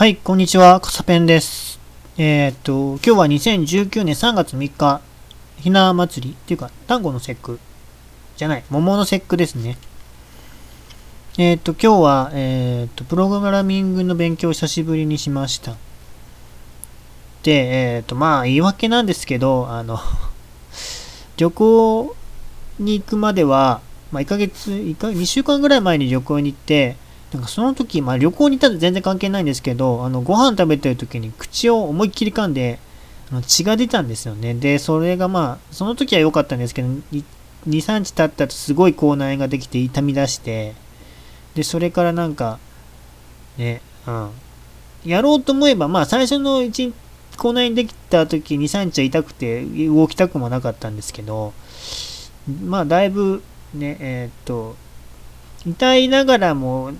はい、こんにちは、かさぺんです。えー、っと、今日は2019年3月3日、ひな祭りっていうか、単語の節句じゃない、桃の節句ですね。えー、っと、今日は、えー、っと、プログラミングの勉強を久しぶりにしました。で、えっと、まあ、言い訳なんですけど、あの 旅行に行くまでは、まあ、1ヶ月、1か2週間ぐらい前に旅行に行って、なんかその時、まあ旅行に行ったら全然関係ないんですけど、あのご飯食べてる時に口を思いっきり噛んで、あの血が出たんですよね。で、それがまあ、その時は良かったんですけど、2、3日経ったとすごい口内炎ができて痛み出して、で、それからなんか、ね、うん。やろうと思えば、まあ最初の1日、口内炎できた時2、3日は痛くて動きたくもなかったんですけど、まあだいぶね、えー、っと、痛いながらも、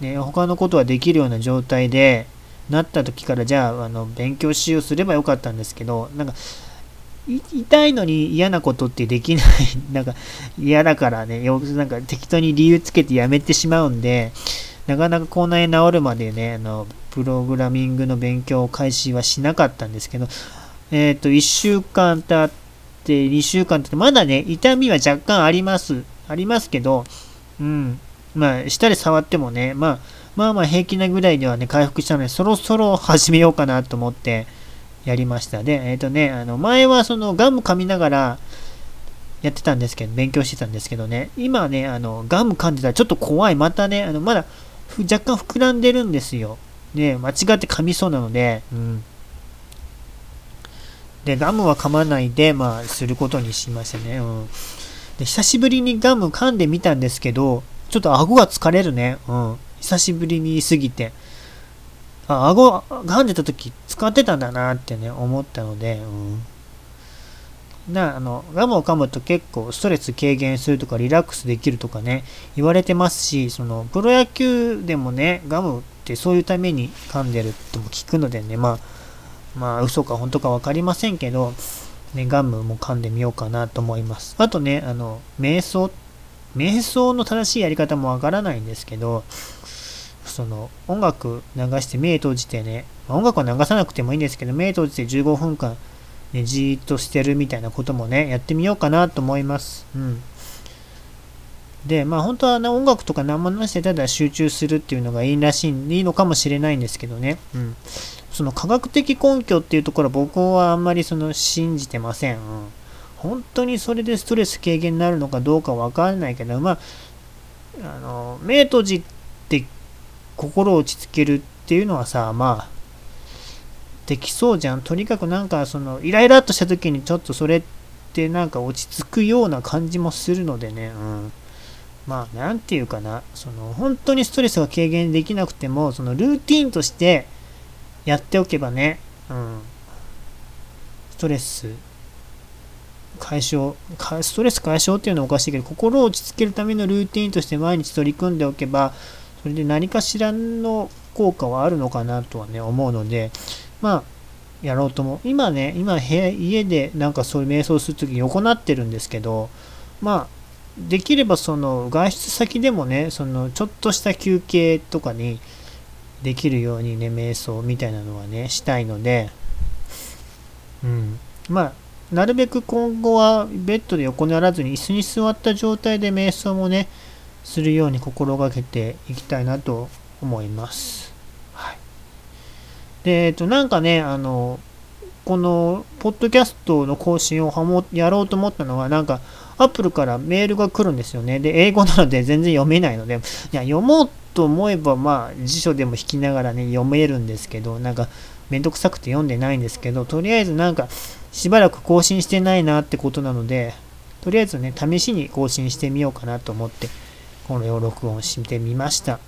ね、他のことはできるような状態でなった時からじゃああの勉強しようすればよかったんですけどなんか痛いのに嫌なことってできない なんか嫌だからねよなんか適当に理由つけてやめてしまうんでなかなか口内治るまでねあのプログラミングの勉強を開始はしなかったんですけどえっ、ー、と1週間経って2週間経ってまだね痛みは若干ありますありますけどうん。まあ、舌で触ってもね、まあ、まあまあ平気なぐらいではね、回復したので、そろそろ始めようかなと思ってやりました。で、えっ、ー、とね、あの、前はそのガム噛みながらやってたんですけど、勉強してたんですけどね、今ね、あの、ガム噛んでたらちょっと怖い。またね、あの、まだ若干膨らんでるんですよ。ね、間違って噛みそうなので、うん。で、ガムは噛まないで、まあ、することにしましたね。うん。で、久しぶりにガム噛んでみたんですけど、ちょっと顎が疲れるね。うん。久しぶりに言いすぎて。あ、顎噛んでた時使ってたんだなってね、思ったので、うん。な、あの、ガムを噛むと結構ストレス軽減するとかリラックスできるとかね、言われてますし、その、プロ野球でもね、ガムってそういうために噛んでるとも聞くのでね、まあ、まあ、嘘か本当か分かりませんけど、ね、ガムも噛んでみようかなと思います。あとね、あの、瞑想って瞑想の正しいやり方もわからないんですけど、その音楽流して目閉じてね、ま音楽は流さなくてもいいんですけど、目閉じて15分間、ね、じーっとしてるみたいなこともね、やってみようかなと思います。うん。で、まあ本当は、ね、音楽とか何もなしてただ集中するっていうのがいいらしい、いいのかもしれないんですけどね。うん。その科学的根拠っていうところ僕はあんまりその信じてません。うん。本当にそれでストレス軽減になるのかどうかわからないけど、まあ、あの、目閉じて心を落ち着けるっていうのはさ、まあ、できそうじゃん。とにかくなんか、その、イライラっとした時にちょっとそれってなんか落ち着くような感じもするのでね、うん。まあ、なんていうかな、その、本当にストレスが軽減できなくても、その、ルーティンとしてやっておけばね、うん。ストレス解消、ストレス解消っていうのはおかしいけど、心を落ち着けるためのルーティンとして毎日取り組んでおけば、それで何かしらの効果はあるのかなとはね、思うので、まあ、やろうとも。今ね、今部屋、家でなんかそういう瞑想するときに行ってるんですけど、まあ、できればその外出先でもね、そのちょっとした休憩とかにできるようにね、瞑想みたいなのはね、したいので、うん。まあ、なるべく今後はベッドで横にならずに椅子に座った状態で瞑想もね、するように心がけていきたいなと思います。はい。で、えっと、なんかね、あの、この、ポッドキャストの更新をはもやろうと思ったのは、なんか、アップルからメールが来るんですよね。で、英語なので全然読めないので、いや、読もうと思えば、まあ、辞書でも引きながらね、読めるんですけど、なんか、めんどくさくて読んでないんですけど、とりあえずなんか、しばらく更新してないなってことなので、とりあえずね、試しに更新してみようかなと思って、これを録音してみました。